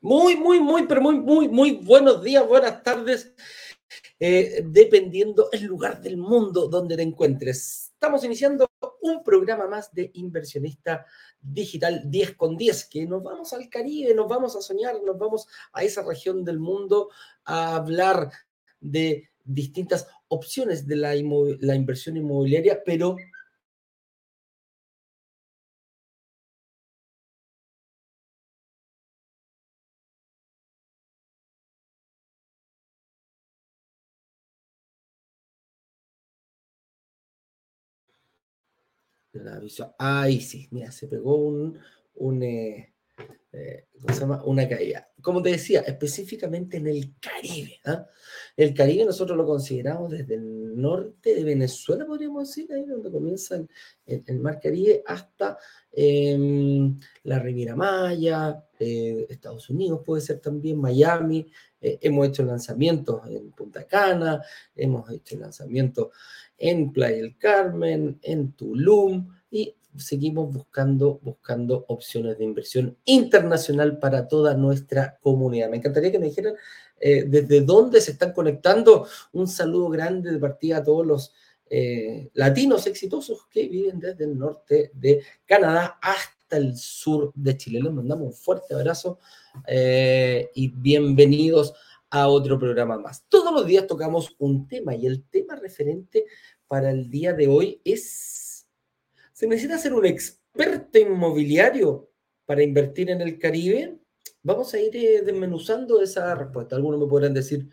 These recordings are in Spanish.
Muy, muy, muy, pero muy, muy, muy buenos días, buenas tardes, eh, dependiendo el lugar del mundo donde te encuentres. Estamos iniciando un programa más de inversionista digital 10 con 10, que nos vamos al Caribe, nos vamos a soñar, nos vamos a esa región del mundo a hablar de distintas opciones de la, la inversión inmobiliaria, pero La visión. Ahí sí, mira, se pegó un, eh, eh. Una caída. Como te decía, específicamente en el Caribe. ¿ah? El Caribe nosotros lo consideramos desde el norte de Venezuela, podríamos decir, ahí donde comienza el, el, mar Caribe, hasta em, la Riviera Maya, eh, Estados Unidos puede ser también, Miami. hemos hecho lanzamientos en Punta Cana, hemos hecho lanzamientos en Playa del Carmen, en Tulum y seguimos buscando, buscando opciones de inversión internacional para toda nuestra comunidad. Me encantaría que me dijeran eh, desde dónde se están conectando. Un saludo grande de partida a todos los eh, latinos exitosos que viven desde el norte de Canadá hasta el sur de Chile. Les mandamos un fuerte abrazo eh, y bienvenidos a otro programa más. Todos los días tocamos un tema y el tema referente para el día de hoy es, ¿se necesita ser un experto inmobiliario para invertir en el Caribe? Vamos a ir eh, desmenuzando esa respuesta. Algunos me podrán decir,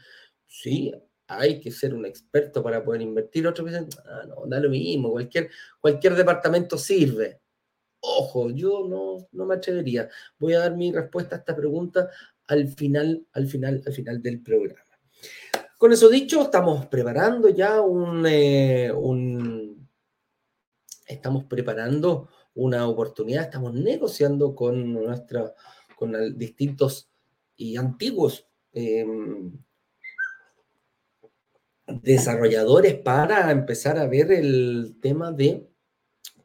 sí, hay que ser un experto para poder invertir. Otros dicen, ah, no, da lo mismo, cualquier, cualquier departamento sirve. Ojo, yo no, no me atrevería. Voy a dar mi respuesta a esta pregunta al final, al final, al final del programa. Con eso dicho, estamos preparando ya un, eh, estamos preparando una oportunidad, estamos negociando con nuestra, con distintos y antiguos em, desarrolladores para empezar a ver el tema de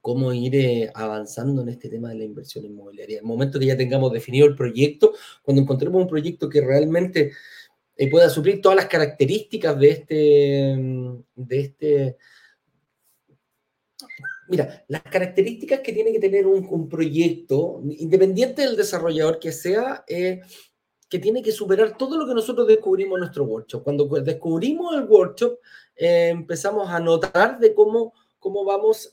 cómo ir eh, avanzando en este tema de la inversión inmobiliaria. El momento que ya tengamos definido el proyecto, cuando encontremos un proyecto que realmente eh, pueda suplir todas las características de este, de este... Mira, las características que tiene que tener un, proyecto, independiente del desarrollador que sea, eh, que tiene que superar todo lo que nosotros descubrimos en nuestro workshop. Cuando descubrimos el workshop, empezamos a notar de cómo, cómo vamos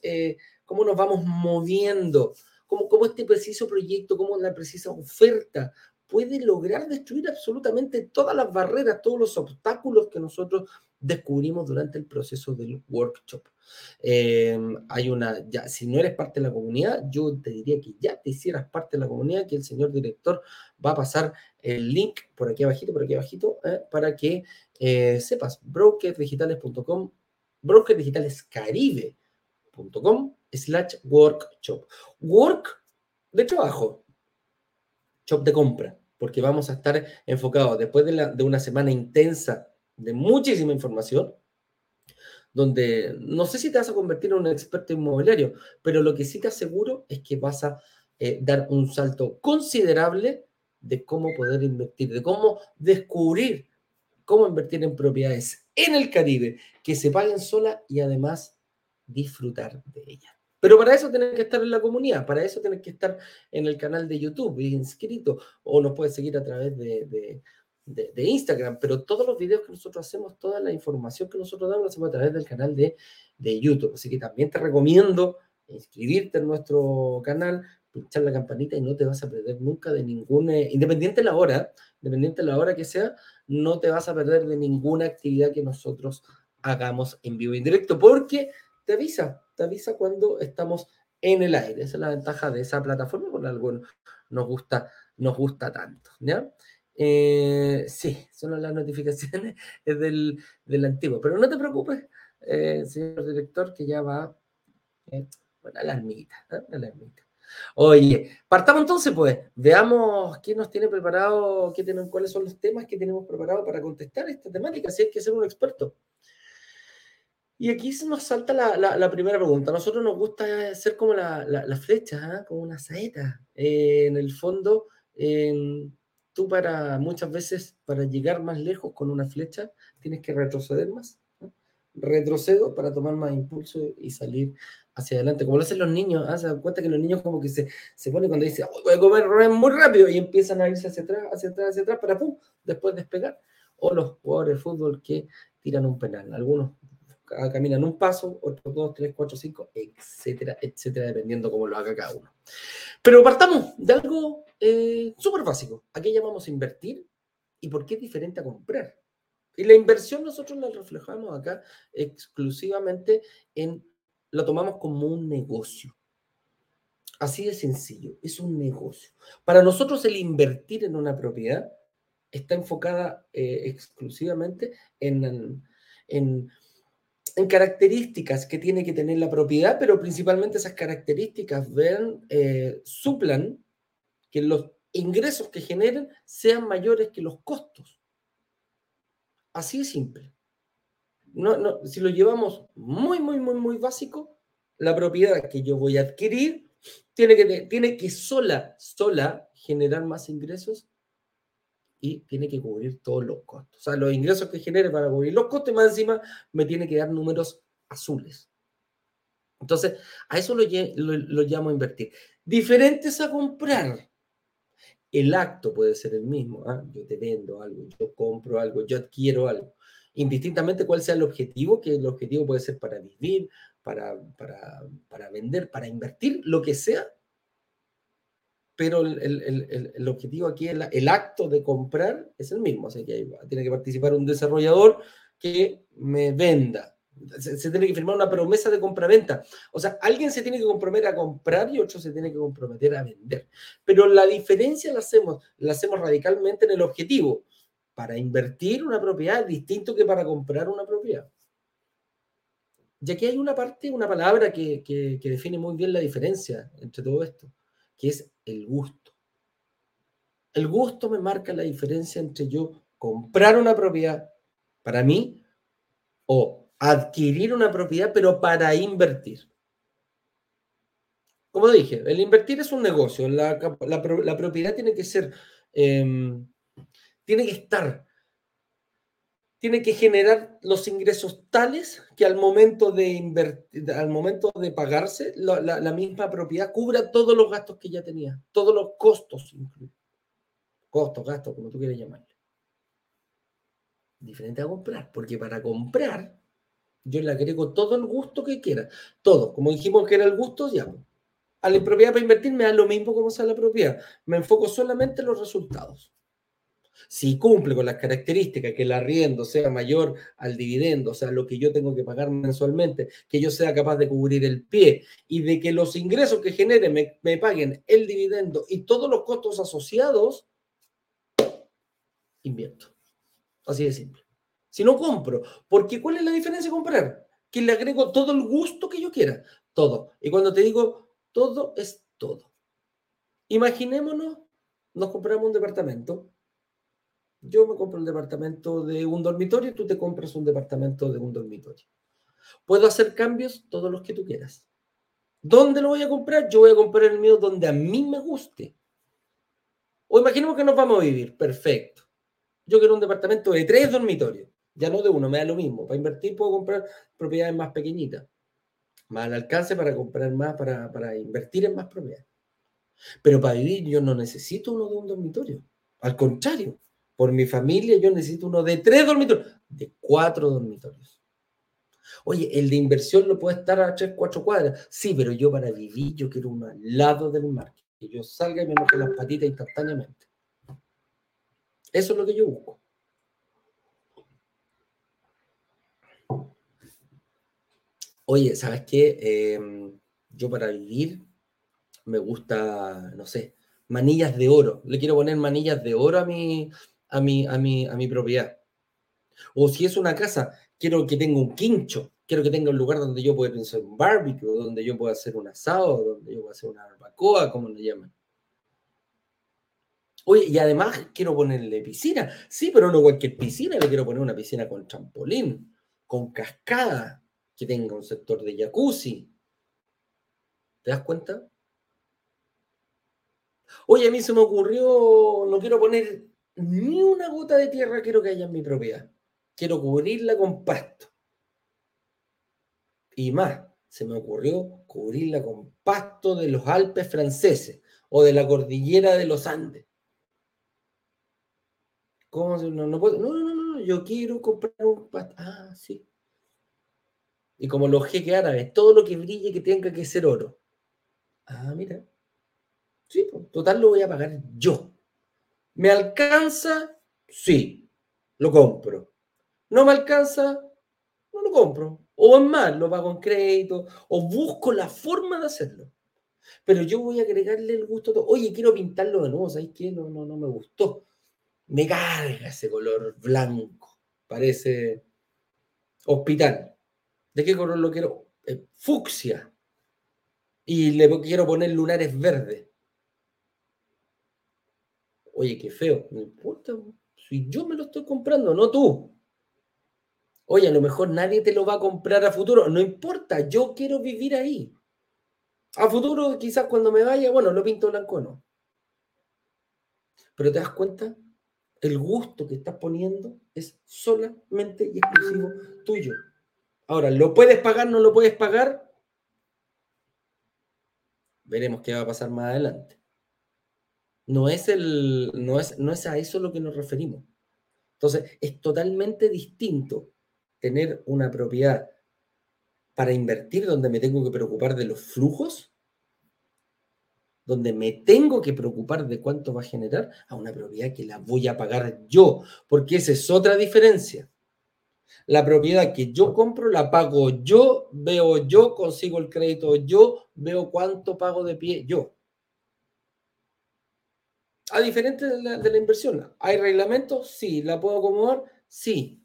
cómo nos vamos moviendo, cómo, este preciso proyecto, cómo la precisa oferta puede lograr destruir absolutamente todas las barreras, todos los obstáculos que nosotros descubrimos durante el proceso del workshop. Em, hay una, ya, si no eres parte de la comunidad, yo te diría que ya te hicieras parte de la comunidad, que el señor director va a pasar el link por aquí abajito, por aquí abajito, eh, para que eh, sepas, brokerdigitales.com, brokerdigalescaribe.com slash workshop. Work de trabajo, shop de compra, porque vamos a estar enfocados después de, de una semana intensa de muchísima información, donde no sé si te vas a convertir en un experto inmobiliario, pero lo que sí te aseguro es que vas a eh, dar un salto considerable de cómo poder invertir, de cómo descubrir cómo invertir en propiedades en el Caribe que se paguen sola y además disfrutar de ellas. Pero para eso tienes que estar en la comunidad, para eso tienes que estar en el canal de YouTube, inscrito, o nos puedes seguir a través de, Instagram, pero todos los videos que nosotros hacemos, toda la información que nosotros damos, lo hacemos a través del canal de, YouTube. Así que también te recomiendo inscribirte en nuestro canal, pinchar la campanita y no te vas a perder nunca de ninguna, independiente de la hora, independiente de la hora que sea, no te vas a perder de ninguna actividad que nosotros hagamos en vivo y en directo, porque te avisa, te avisa cuando estamos en el aire. Esa es la ventaja de esa plataforma, con algo nos gusta, nos gusta tanto. ¿ya? Eh, sí, son las notificaciones del, del antiguo, pero no te preocupes, eh, señor director, que ya va. Eh, la la ermita. Oye, partamos entonces, pues, veamos qué nos tiene preparado, cuáles son los temas que tenemos preparados para contestar esta temática, si hay que ser un experto. Y aquí se nos salta la, primera pregunta. A nosotros nos gusta ser como la, flecha, ¿ah? como una saeta. Eh, en el fondo, tú para muchas veces, para llegar más lejos con una flecha, tienes que retroceder más. Retrocedo para tomar más impulso y salir hacia adelante, como lo hacen los niños. ¿ah? Se dan cuenta que los niños como que se, se ponen cuando dicen, voy a comer muy rápido y empiezan a irse hacia atrás, hacia atrás, hacia atrás, para pum, después despegar. O los jugadores de fútbol que tiran un penal. Algunos caminan un paso, otros dos, tres, cuatro, cinco, etcétera, etcétera, dependiendo cómo lo haga cada uno. Pero partamos de algo eh, súper básico. ¿A qué llamamos invertir? ¿Y por qué es diferente a comprar? Y la inversión nosotros la reflejamos acá exclusivamente en, lo tomamos como un negocio. Así de sencillo, es un negocio. Para nosotros el invertir en una propiedad está enfocada eh, exclusivamente en, en en características que tiene que tener la propiedad, pero principalmente esas características ven, eh, suplan que los ingresos que generen sean mayores que los costos. Así de simple. No, no, si lo llevamos muy, muy, muy, muy básico, la propiedad que yo voy a adquirir tiene que, tiene que sola, sola generar más ingresos y tiene que cubrir todos los costos. O sea, los ingresos que genere para cubrir los costos, más encima me tiene que dar números azules. Entonces, a eso lo, lo, llamo invertir. Diferentes a comprar. El acto puede ser el mismo. ¿ah? Yo te vendo algo, yo compro algo, yo adquiero algo. Indistintamente cuál sea el objetivo, que el objetivo puede ser para vivir, para, para, para vender, para invertir, lo que sea, pero el, objetivo aquí, el, el, acto de comprar es el mismo. O sea, que tiene que participar un desarrollador que me venda. Se, tiene que firmar una promesa de compra-venta. O sea, alguien se tiene que comprometer a comprar y otro se tiene que comprometer a vender. Pero la diferencia la hacemos, la hacemos radicalmente en el objetivo. Para invertir una propiedad es distinto que para comprar una propiedad. Y aquí hay una parte, una palabra que, que define muy bien la diferencia entre todo esto, que es el gusto. El gusto me marca la diferencia entre yo comprar una propiedad para mí o adquirir una propiedad, pero para invertir. Como dije, el invertir es un negocio. La, propiedad tiene que ser, em, tiene que estar tiene que generar los ingresos tales que al momento de invertir, al momento de pagarse, la, misma propiedad cubra todos los gastos que ya tenía, todos los costos incluidos. Costos, gastos, como tú quieras llamarle. Diferente a comprar, porque para comprar yo le agrego todo el gusto que quiera. Todo, como dijimos que era el gusto, ya. A la propiedad para invertir me da lo mismo como sea la propiedad. Me enfoco solamente en los resultados. Si cumple con las características que el arriendo sea mayor al dividendo, o sea, lo que yo tengo que pagar mensualmente, que yo sea capaz de cubrir el pie y de que los ingresos que genere me, paguen el dividendo y todos los costos asociados, invierto. Así de simple. Si no compro, porque ¿cuál es la diferencia de comprar? Que le agrego todo el gusto que yo quiera, todo. Y cuando te digo todo, es todo. Imaginémonos, nos compramos un departamento yo me compro el departamento de un dormitorio, tú te compras un departamento de un dormitorio. Puedo hacer cambios todos los que tú quieras. ¿Dónde lo voy a comprar? Yo voy a comprar el mío donde a mí me guste. O imaginemos que nos vamos a vivir. Perfecto. Yo quiero un departamento de tres dormitorios. Ya no de uno, me da lo mismo. Para invertir puedo comprar propiedades más pequeñitas. Más al alcance para comprar más, para, para invertir en más propiedades. Pero para vivir yo no necesito uno de un dormitorio. Al contrario, por mi familia yo necesito uno de tres dormitorios, de cuatro dormitorios. Oye, el de inversión no puede estar a tres, cuatro cuadras. Sí, pero yo para vivir, yo quiero uno al lado del mar. Que yo salga y me moje las patitas instantáneamente. Eso es lo que yo busco. Oye, ¿sabes qué? Em, yo para vivir me gusta, no sé, manillas de oro. Le quiero poner manillas de oro a mi, a mi, a mi, a mi propiedad. O si es una casa, quiero que tenga un quincho, Quiero que tenga un lugar donde yo pueda pensar un barbecue, donde yo pueda hacer un asado, donde yo pueda hacer una barbacoa, como le llaman. Oye, y además quiero ponerle piscina. Sí, pero no cualquier piscina, le quiero poner una piscina con trampolín, con cascada, que tenga un sector de jacuzzi. ¿Te das cuenta? Oye, a mí se me ocurrió, no quiero poner ni una gota de tierra, quiero que haya en mi propiedad. Quiero cubrirla con pasto. Y más, se me ocurrió cubrirla con pasto de los Alpes franceses o de la cordillera de los Andes. ¿Cómo? No, no, puedo. no, no, no, yo quiero comprar un pasto. Ah, sí. Y como los jeques árabes, todo lo que brille que tenga que ser oro. Ah, mira. Sí, total lo voy a pagar yo. ¿Me alcanza? Sí, lo compro. ¿No me alcanza? No lo compro. O es más, lo pago en crédito, o busco la forma de hacerlo. Pero yo voy a agregarle el gusto. Todo. Oye, quiero pintarlo de nuevo, ¿sabes qué? No, no, no me gustó. Me carga ese color blanco. Parece hospital. ¿De qué color lo quiero? Eh, fucsia. Y le quiero poner lunares verdes. Oye, qué feo. No importa. Si yo me lo estoy comprando, no tú. Oye, a lo mejor nadie te lo va a comprar a futuro. No importa, yo quiero vivir ahí. A futuro, quizás cuando me vaya, bueno, lo pinto blanco no. Pero te das cuenta, el gusto que estás poniendo es solamente y exclusivo tuyo. Ahora, ¿lo puedes pagar, no lo puedes pagar? Veremos qué va a pasar más adelante. No es, el, no es, no es a eso lo que nos referimos. Entonces, es totalmente distinto tener una propiedad para invertir donde me tengo que preocupar de los flujos, donde me tengo que preocupar de cuánto va a generar, a una propiedad que la voy a pagar yo, porque esa es otra diferencia. La propiedad que yo compro la pago yo, veo yo, consigo el crédito yo, veo cuánto pago de pie yo. A diferente de la, inversión, ¿hay reglamentos? Sí. ¿La puedo acomodar? Sí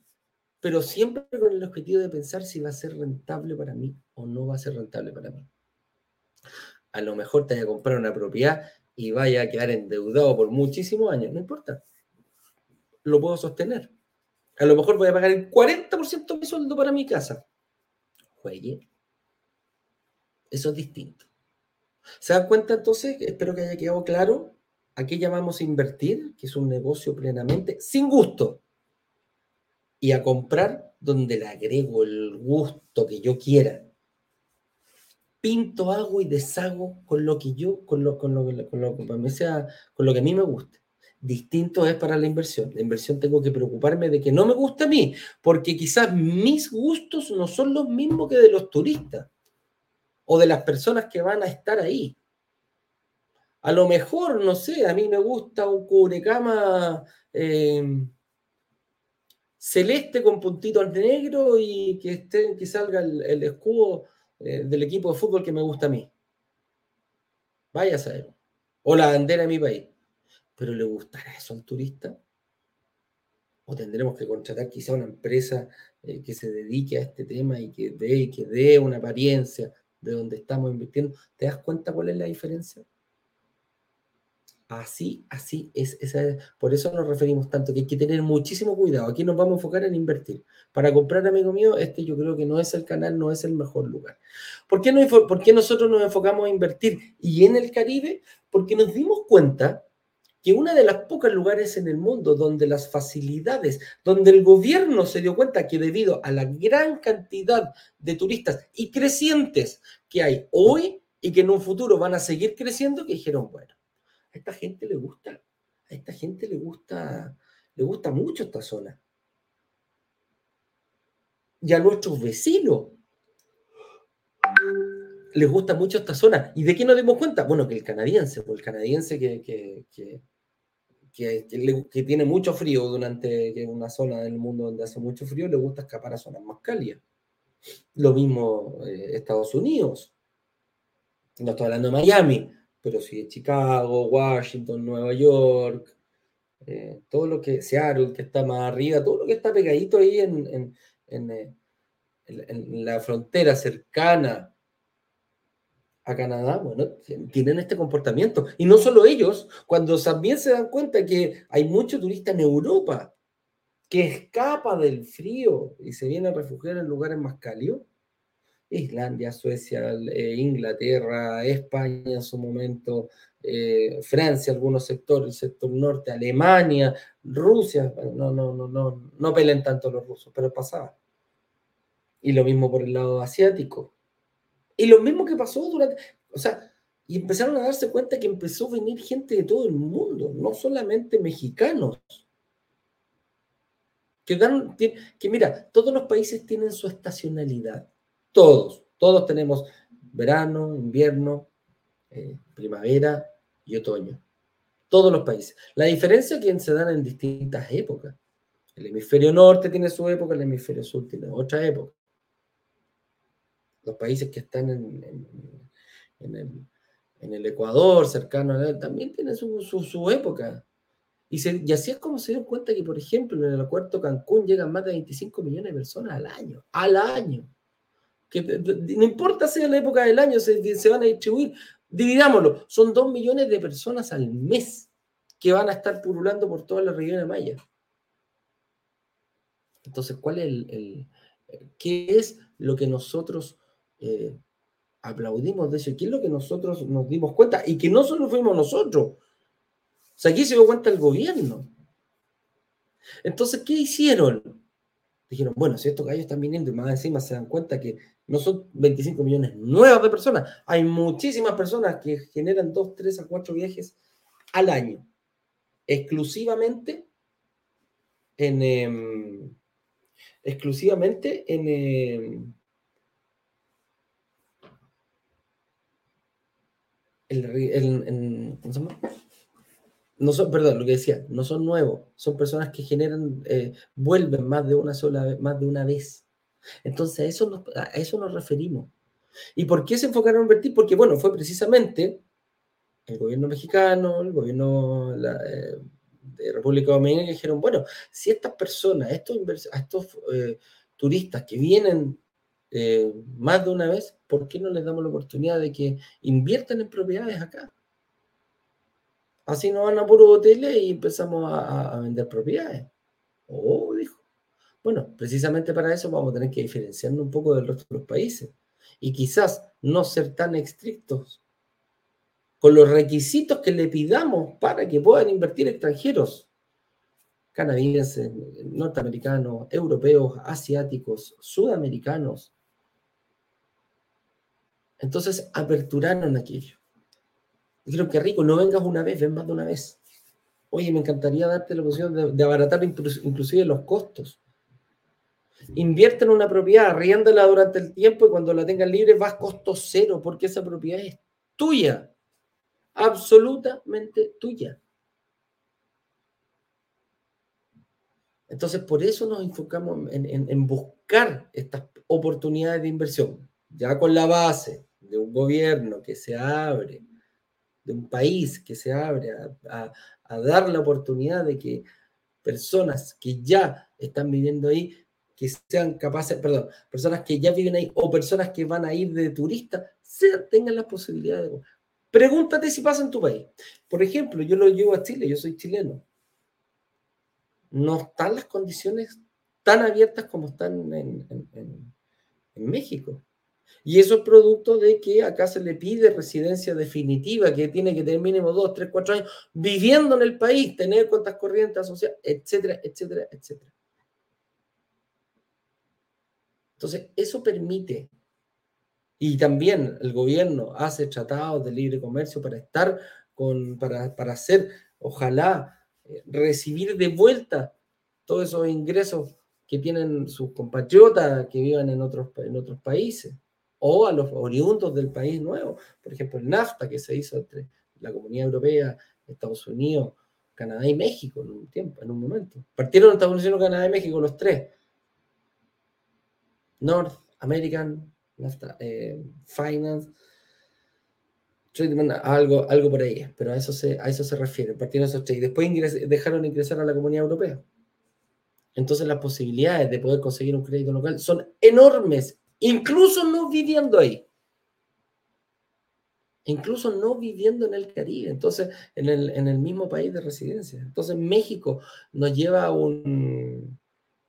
pero siempre con el objetivo de pensar si va a ser rentable para mí o no va a ser rentable para mí. A lo mejor te vaya a comprar una propiedad y vaya a quedar endeudado por muchísimos años, no importa. Lo puedo sostener. A lo mejor voy a pagar el 40% de mi sueldo para mi casa. Juegue. Eso es distinto. ¿Se dan cuenta entonces? Espero que haya quedado claro a qué llamamos invertir, que es un negocio plenamente sin gusto y a comprar donde le agrego el gusto que yo quiera. Pinto, hago y deshago con lo que yo, con lo, con lo, con lo, con sea, con lo que a mí me guste. Distinto es para la inversión. La inversión tengo que preocuparme de que no me gusta a mí, porque quizás mis gustos no son los mismos que de los turistas o de las personas que van a estar ahí. A lo mejor, no sé, a mí me gusta un cubrecama eh, celeste con puntitos negros y que, esté, que salga el, escudo eh, del equipo de fútbol que me gusta a mí. Vaya a saber. O la bandera de mi país. ¿Pero le gustará eso al turista? ¿O tendremos que contratar quizá una empresa eh, que se dedique a este tema y que dé, que dé una apariencia de donde estamos invirtiendo? ¿Te das cuenta cuál es la diferencia? Así, así es, Por eso nos referimos tanto, que hay que tener muchísimo cuidado. Aquí nos vamos a enfocar en invertir. Para comprar, amigo mío, este yo creo que no es el canal, no es el mejor lugar. ¿Por qué, no, ¿Por nosotros nos enfocamos a invertir? Y en el Caribe, porque nos dimos cuenta que una de las pocos lugares en el mundo donde las facilidades, donde el gobierno se dio cuenta que debido a la gran cantidad de turistas y crecientes que hay hoy y que en un futuro van a seguir creciendo, que dijeron, bueno, a esta gente le gusta, a esta gente le gusta, le gusta mucho esta zona. Y a nuestros vecinos les gusta mucho esta zona. ¿Y de qué nos dimos cuenta? Bueno, que el canadiense, pues el canadiense que, que, que, tiene mucho frío durante una zona del mundo donde hace mucho frío, le gusta escapar a zonas más cálidas. Lo mismo eh, Estados Unidos. No estoy hablando de Miami, pero sí Chicago, Washington, Nueva York, eh, todo lo que, Seattle, que está más arriba, todo lo que está pegadito ahí en, en, en, eh, en, la frontera cercana a Canadá, bueno, tienen este comportamiento. Y no solo ellos, cuando también se dan cuenta que hay muchos turistas en Europa que escapa del frío y se vienen a refugiar en lugares más cálidos, Islandia, Suecia, eh, Inglaterra, España en su momento, eh, Francia, algunos sectores, el sector norte, Alemania, Rusia, no, no, no, no, no pelen tanto los rusos, pero pasaba. Y lo mismo por el lado asiático. Y lo mismo que pasó durante, o sea, y empezaron a darse cuenta que empezó a venir gente de todo el mundo, no solamente mexicanos. Que mira, todos los países tienen su estacionalidad. Todos, todos tenemos verano, invierno, eh, primavera y otoño. Todos los países. La diferencia es que se dan en distintas épocas. El hemisferio norte tiene su época, el hemisferio sur tiene otra época. Los países que están en, el, Ecuador, cercano a él, también tienen su, época. Y, así es como se dio cuenta que, por ejemplo, en el aeropuerto Cancún llegan más de 25 millones de personas al año. Al año no importa si es la época del año, se, van a distribuir, dividámoslo, son dos millones de personas al mes que van a estar pululando por toda la región de Maya. Entonces, ¿cuál es el, qué es lo que nosotros eh, aplaudimos de? ¿Qué es lo que nosotros nos dimos cuenta? Y que no solo fuimos nosotros. O sea, aquí se dio cuenta el gobierno. Entonces, ¿qué hicieron? Dijeron, bueno, si estos gallos están viniendo y más encima se dan cuenta que no son 25 millones nuevas de personas. Hay muchísimas personas que generan 2, 3 a 4 viajes al año, exclusivamente en, em, exclusivamente en, em, No son, perdón, lo que decía, no son nuevos, son personas que generan, eh, vuelven más de una sola más de una vez. Entonces, a eso, nos, a eso nos referimos. ¿Y por qué se enfocaron en invertir? Porque, bueno, fue precisamente el gobierno mexicano, el gobierno eh, de República Dominicana que dijeron, bueno, si estas personas, estos, estos eh, turistas que vienen más de una vez, ¿por qué no les damos la oportunidad de que inviertan en propiedades acá? Así no van a puro hoteles y empezamos a, a vender propiedades. Oh, dijo. Bueno, precisamente para eso vamos a tener que diferenciarnos un poco del resto de los países y quizás no ser tan estrictos con los requisitos que le pidamos para que puedan invertir extranjeros, canadienses, norteamericanos, europeos, asiáticos, sudamericanos. Entonces, aperturaron aquello. Dijeron que rico, no vengas una vez, ven más de una vez. Oye, me encantaría darte la opción de abaratar inclusive los costos. Invierte en una propiedad, arriéndala durante el tiempo y cuando la tengas libre vas costo cero porque esa propiedad es tuya, absolutamente tuya. Entonces, por eso nos enfocamos en, en, buscar estas oportunidades de inversión, ya con la base de un gobierno que se abre, de un país que se abre a, dar la oportunidad de que personas que ya están viviendo ahí que sean capaces, perdón, personas que ya viven ahí o personas que van a ir de turista, tengan la posibilidad de... Pregúntate si pasa en tu país. Por ejemplo, yo lo llevo a Chile, yo soy chileno. No están las condiciones tan abiertas como están en México. Y eso es producto de que acá se le pide residencia definitiva, que tiene que tener mínimo dos, tres, cuatro años viviendo en el país, tener cuentas corrientes asociadas, etcétera, etcétera, etcétera. Entonces, eso permite, y también el gobierno hace tratados de libre comercio para estar con, para, para hacer, ojalá, eh, recibir de vuelta todos esos ingresos que tienen sus compatriotas que vivan en otros, en otros países, o a los oriundos del país nuevo. Por ejemplo, el NAFTA que se hizo entre la Comunidad Europea, Estados Unidos, Canadá y México en un tiempo, en un momento. Partieron Estados Unidos, Canadá y México los tres North American eh, Finance, algo, algo por ahí, pero a eso se, a eso se refiere, partiendo esos Y después dejaron ingresar a la Comunidad Europea. entonces las posibilidades de poder conseguir un crédito local son enormes, incluso no viviendo ahí. Incluso no viviendo en el Caribe, entonces en el, en el mismo país de residencia. Entonces México nos lleva un,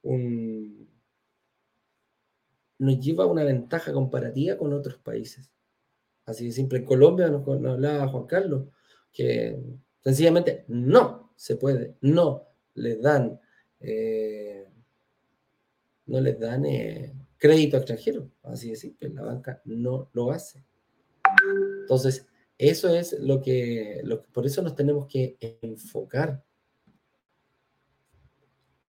un nos lleva una ventaja comparativa con otros países. Así de simple. En Colombia nos, hablaba Juan Carlos que sencillamente no se puede, no les dan, eh, no les dan eh, crédito extranjero. Así de simple. La banca no lo hace. Entonces, eso es lo que, por eso nos tenemos que enfocar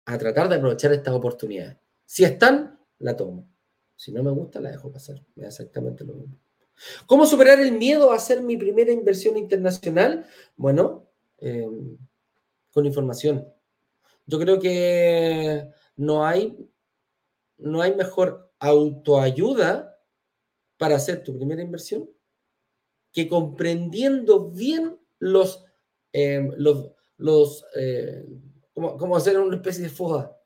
a tratar de aprovechar estas oportunidades. Si están, la tomo. Si no me gusta, la dejo pasar. Me da exactamente lo mismo. ¿Cómo superar el miedo a hacer mi primera inversión internacional? Bueno, em, con información. Yo creo que no hay, no hay mejor autoayuda para hacer tu primera inversión que comprendiendo bien los, em, los, los eh, como, hacer una especie de foda.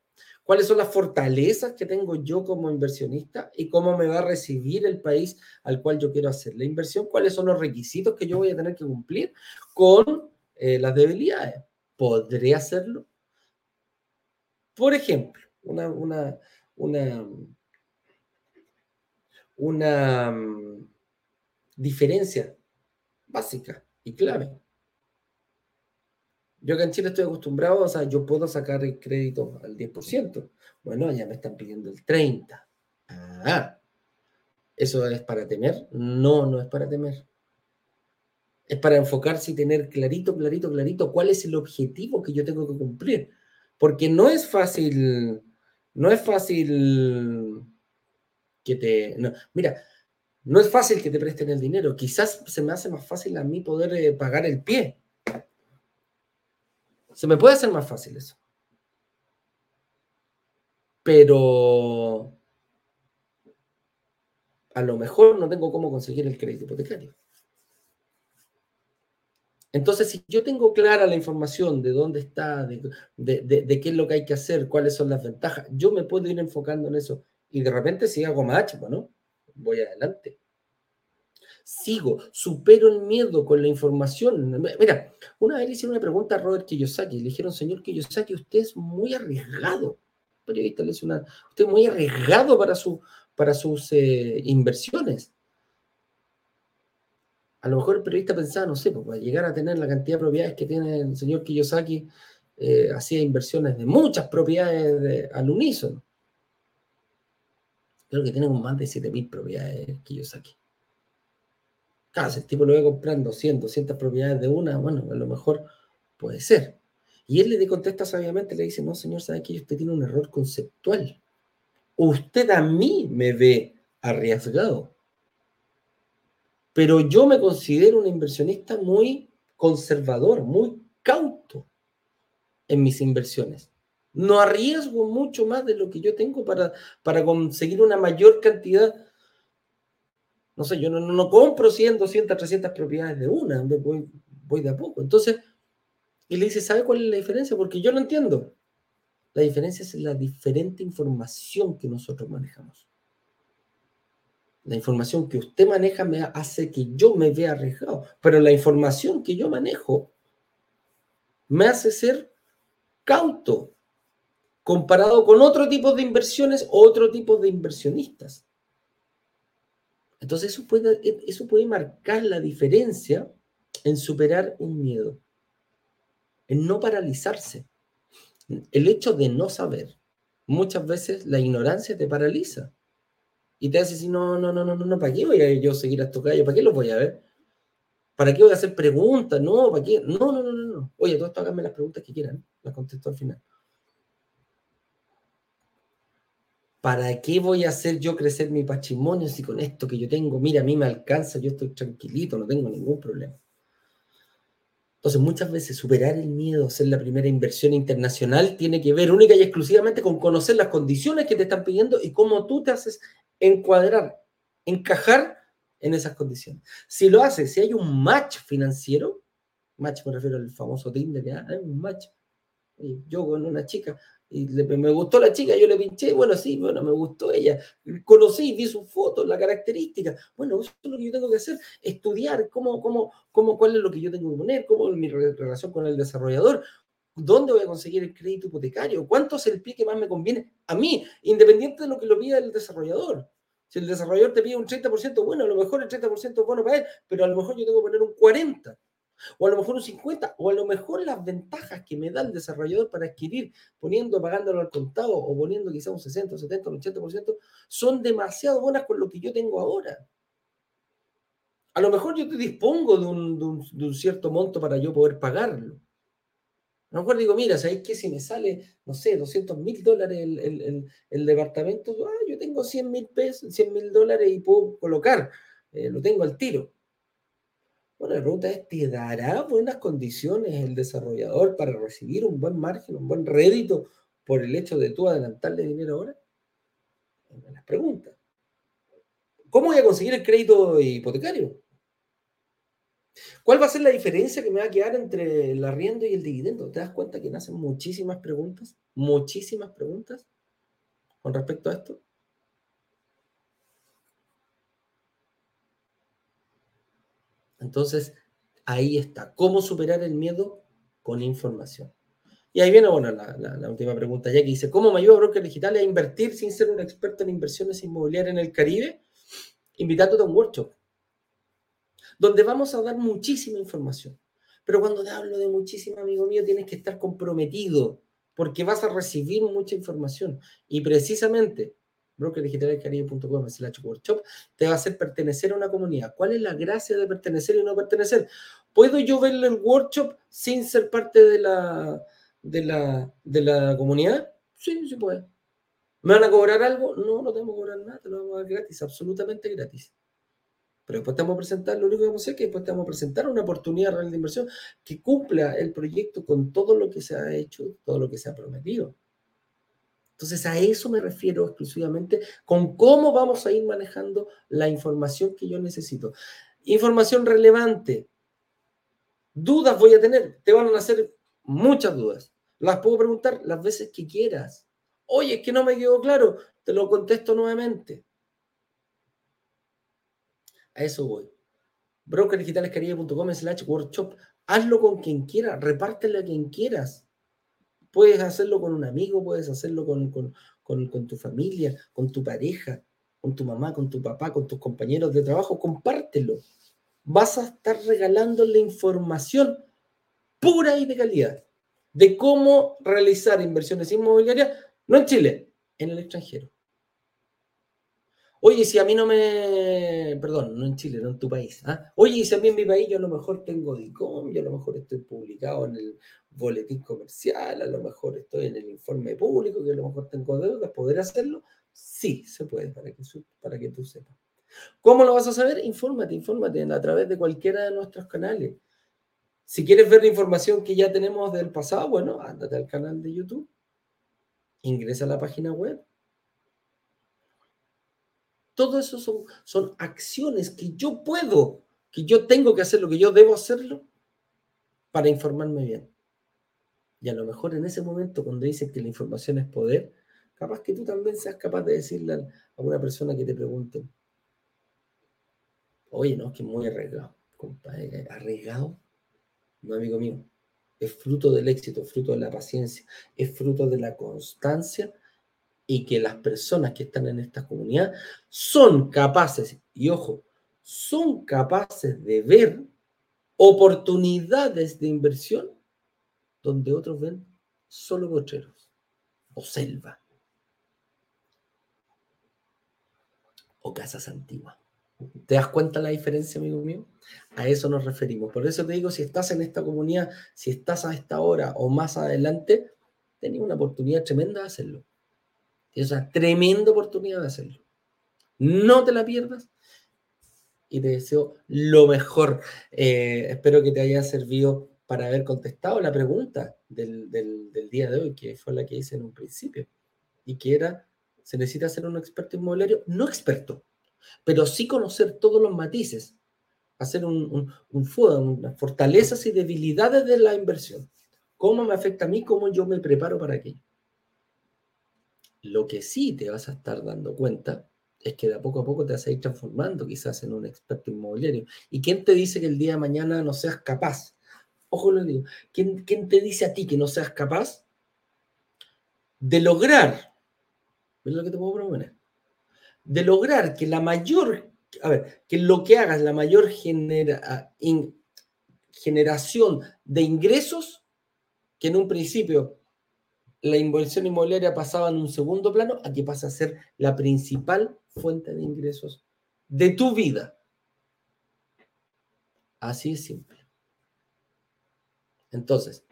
¿Cuáles son las fortalezas que tengo yo como inversionista y cómo me va a recibir el país al cual yo quiero hacer la inversión? ¿Cuáles son los requisitos que yo voy a tener que cumplir con eh, las debilidades? ¿Podré hacerlo? Por ejemplo, una, una, una, una mm, diferencia básica y clave. Yo acá en Chile estoy acostumbrado, o sea, yo puedo sacar el crédito al 10%. Bueno, ya me están pidiendo el 30%. Ah, ¿eso es para temer? No, no es para temer. Es para enfocarse y tener clarito, clarito, clarito cuál es el objetivo que yo tengo que cumplir. Porque no es fácil, no es fácil que te... mira, no es fácil que te presten el dinero. Quizás se me hace más fácil a mí poder eh, pagar el pie se me puede hacer más fácil eso. Pero a lo mejor no tengo cómo conseguir el crédito hipotecario. Entonces, si yo tengo clara la información de dónde está, de, qué es lo que hay que hacer, cuáles son las ventajas, yo me puedo ir enfocando en eso. Y de repente, si hago match, bueno, voy adelante sigo, supero el miedo con la información. Mira, una vez le hicieron una pregunta a Robert Kiyosaki, le dijeron, señor Kiyosaki, usted es muy arriesgado. periodista le usted es muy arriesgado para, su, para sus eh, inversiones. A lo mejor el periodista pensaba, no sé, pues para llegar a tener la cantidad de propiedades que tiene el señor Kiyosaki, eh, hacía inversiones de muchas propiedades al unísono. Creo que tiene más de 7.000 propiedades Kiyosaki. Claro, si el tipo lo ve comprando 100, 200 propiedades de una, bueno, a lo mejor puede ser. Y él le contesta sabiamente, le dice, no, señor, sabe que usted tiene un error conceptual. Usted a mí me ve arriesgado. Pero yo me considero un inversionista muy conservador, muy cauto en mis inversiones. No arriesgo mucho más de lo que yo tengo para, para conseguir una mayor cantidad no sé, yo no, compro 100, 200, 300 propiedades de una, voy, voy de a poco. Entonces, y le dice, ¿sabe cuál es la diferencia? Porque yo lo entiendo. La diferencia es la diferente información que nosotros manejamos. La información que usted maneja me hace que yo me vea arriesgado, pero la información que yo manejo me hace ser cauto comparado con otro tipo de inversiones o otro tipo de inversionistas. Entonces eso puede, eso puede marcar la diferencia en superar un miedo, en no paralizarse. El hecho de no saber, muchas veces la ignorancia te paraliza y te hace decir, no, no, no, no, no, ¿para qué voy a yo seguir a estos gallos? ¿Para qué los voy a ver? ¿Para qué voy a hacer preguntas? No, ¿para qué? No, no, no, no, no. Oye, todo esto háganme las preguntas que quieran, las contesto al final. ¿Para qué voy a hacer yo crecer mi patrimonio si con esto que yo tengo, mira, a mí me alcanza, yo estoy tranquilito, no tengo ningún problema? Entonces, muchas veces superar el miedo a hacer la primera inversión internacional tiene que ver única y exclusivamente con conocer las condiciones que te están pidiendo y cómo tú te haces encuadrar, encajar en esas condiciones. Si lo haces, si hay un match financiero, match me refiero al famoso Tinder, ¿ya? hay un match, yo con una chica, Y me gustó la chica, yo le pinché, bueno, sí, bueno, me gustó ella. Conocí, vi sus fotos, la característica. Bueno, eso es lo que yo tengo que hacer, estudiar cómo, cómo, cómo, cuál es lo que yo tengo que poner, cómo mi relación con el desarrollador, dónde voy a conseguir el crédito hipotecario, cuánto es el pie que más me conviene a mí, independiente de lo que lo pida el desarrollador. Si el desarrollador te pide un 30%, bueno, a lo mejor el 30% es bueno para él, pero a lo mejor yo tengo que poner un 40%. O a lo mejor un 50, o a lo mejor las ventajas que me da el desarrollador para adquirir, poniendo, pagándolo al contado, o poniendo quizá un 60, un 70, un 80%, son demasiado buenas con lo que yo tengo ahora. A lo mejor yo te dispongo de un, cierto monto para yo poder pagarlo. A lo mejor digo, mira, ¿sabéis qué? Si me sale, no sé, 200 mil dólares el, departamento, ah, yo tengo 100 mil pesos, 100 mil dólares y puedo colocar, eh, lo tengo al tiro. Bueno, la pregunta es, ¿te dará buenas condiciones el desarrollador para recibir un buen margen, un buen rédito por el hecho de tú adelantarle dinero ahora? Una las preguntas. ¿Cómo voy a conseguir el crédito hipotecario? ¿Cuál va a ser la diferencia que me va a quedar entre el arriendo y el dividendo? ¿Te das cuenta que nacen muchísimas preguntas? Muchísimas preguntas con respecto a esto. Entonces, ahí está. ¿Cómo superar el miedo? Con información. Y ahí viene, bueno, la, última pregunta ya que dice, ¿cómo me ayuda Broker Digital a invertir sin ser un experto en inversiones inmobiliarias en el Caribe? Invitándote a un workshop, donde vamos a dar muchísima información. Pero cuando te hablo de muchísima, amigo mío, tienes que estar comprometido, porque vas a recibir mucha información. Y precisamente brokerdigitalescaribe.com slash workshop, te va a hacer pertenecer a una comunidad. ¿Cuál es la gracia de pertenecer y no pertenecer? ¿Puedo yo ver el workshop sin ser parte de la, de la, de la comunidad? Sí, sí puede. ¿Me van a cobrar algo? No, no tengo que cobrar nada, te lo vamos a dar gratis, absolutamente gratis. Pero después te vamos a presentar, lo único que vamos a hacer es que después te vamos a presentar una oportunidad real de inversión que cumpla el proyecto con todo lo que se ha hecho, todo lo que se ha prometido. Entonces a eso me refiero exclusivamente con cómo vamos a ir manejando la información que yo necesito. Información relevante. Dudas voy a tener. Te van a hacer muchas dudas. Las puedo preguntar las veces que quieras. Oye, es que no me quedó claro. Te lo contesto nuevamente. A eso voy. Brokerdigitalescaribe.com slash workshop. Hazlo con quien quiera. Repártelo a quien quieras. Puedes hacerlo con un amigo, puedes hacerlo con, tu familia, con tu pareja, con tu mamá, con tu papá, con tus compañeros de trabajo. Compártelo. Vas a estar regalándole información pura y de calidad de cómo realizar inversiones inmobiliarias, no en Chile, en el extranjero. Oye, si a mí no me. Perdón, no en Chile, no en tu país. ¿ah? Oye, si a mí en mi país yo a lo mejor tengo DICOM, yo a lo mejor estoy publicado en el boletín comercial, a lo mejor estoy en el informe público, que a lo mejor tengo deudas, ¿poder hacerlo? Sí, se puede, para que, para que tú sepas. ¿Cómo lo vas a saber? Infórmate, infórmate a través de cualquiera de nuestros canales. Si quieres ver la información que ya tenemos del pasado, bueno, ándate al canal de YouTube, ingresa a la página web, todo eso son, son acciones que yo puedo, que yo tengo que hacer, lo que yo debo hacerlo para informarme bien. Y a lo mejor en ese momento, cuando dicen que la información es poder, capaz que tú también seas capaz de decirle a una persona que te pregunte, oye, no, es que muy arriesgado, compadre, arriesgado, no, amigo mío, es fruto del éxito, fruto de la paciencia, es fruto de la constancia y que las personas que están en esta comunidad son capaces, y ojo, son capaces de ver oportunidades de inversión donde otros ven solo cocheros o selva o casas antiguas. ¿Te das cuenta la diferencia, amigo mío? A eso nos referimos. Por eso te digo, si estás en esta comunidad, si estás a esta hora o más adelante, tenés una oportunidad tremenda de hacerlo. Es una tremenda oportunidad de hacerlo. No te la pierdas y te deseo lo mejor. Eh, espero que te haya servido para haber contestado la pregunta del, día de hoy, que fue la que hice en un principio, y que era, ¿se necesita ser un experto inmobiliario? No experto, pero sí conocer todos los matices, hacer un, un, un fortalezas y debilidades de la inversión. ¿Cómo me afecta a mí? ¿Cómo yo me preparo para aquello? Lo que sí te vas a estar dando cuenta es que de poco a poco te vas a ir transformando quizás en un experto inmobiliario. ¿Y quién te dice que el día de mañana no seas capaz? Ojo lo digo, ¿quién, quién te dice a ti que no seas capaz de lograr, ¿ves lo que te puedo proponer? De lograr que la mayor, a ver, que lo que hagas, la mayor genera, generación de ingresos, que en un principio la inversión inmobiliaria pasaba en un segundo plano, aquí pasa a ser la principal fuente de ingresos de tu vida. Así es simple. Entonces,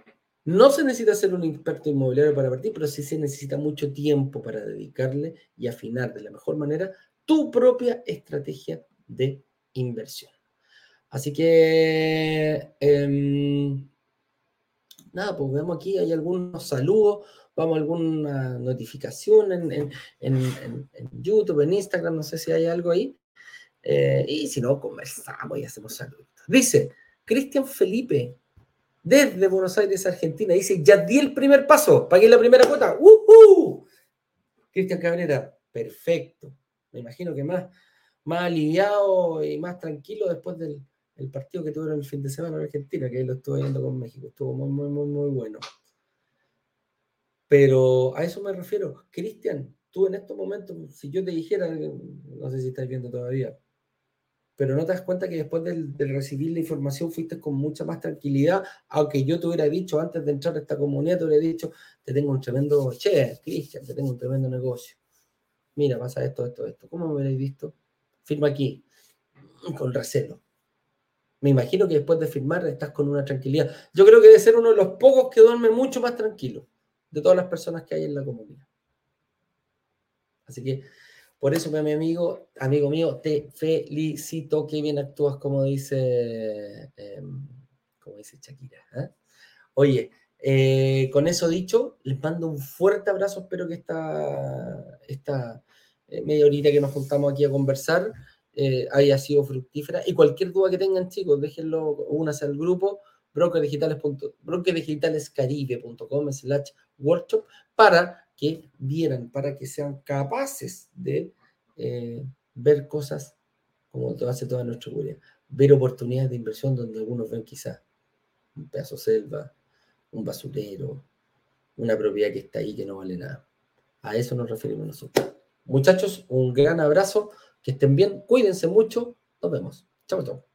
no se necesita ser un experto inmobiliario para partir, pero sí se necesita mucho tiempo para dedicarle y afinar de la mejor manera tu propia estrategia de inversión. Así que, em, nada, pues vemos aquí, hay algunos saludos, vamos a alguna notificación en, YouTube, en Instagram, no sé si hay algo ahí. Eh, y si no, conversamos y hacemos saludos. Dice, Cristian Felipe, desde Buenos Aires, Argentina. Dice, ya di el primer paso, pagué la primera cuota. ¡Uh! Cristian Cabrera, perfecto. Me imagino que más, más aliviado y más tranquilo después del partido que tuvieron el fin de semana en Argentina, que lo estuve viendo con México. Estuvo muy, muy, muy, muy bueno. Pero a eso me refiero. Cristian, tú en estos momentos, si yo te dijera, no sé si estás viendo todavía, pero no te das cuenta que después de recibir la información fuiste con mucha más tranquilidad, aunque yo te hubiera dicho antes de entrar a esta comunidad, te hubiera dicho, te tengo un tremendo, che, Cristian, te tengo un tremendo negocio. Mira, pasa esto, esto, esto. ¿Cómo me hubierais visto? Firma aquí, con recelo. Me imagino que después de firmar estás con una tranquilidad. Yo creo que debe ser uno de los pocos que duerme mucho más tranquilo de todas las personas que hay en la comunidad. Así que por eso, mi amigo, amigo mío, te felicito. que bien actúas, como dice, em, como dice Shakira. ¿eh? Oye, eh, con eso dicho, les mando un fuerte abrazo. Espero que esta, esta eh, media horita que nos juntamos aquí a conversar haya sido fructífera. Y cualquier duda que tengan, chicos, déjenlo, únase al grupo brokerdigitalescaribe.com slash workshop para que vieran, para que sean capaces de eh, ver cosas como lo hace toda nuestra comunidad, ver oportunidades de inversión donde algunos ven quizás un pedazo de selva, un basurero, una propiedad que está ahí que no vale nada. A eso nos referimos nosotros. Muchachos, un gran abrazo, que estén bien, cuídense mucho, nos vemos. Chao, chao.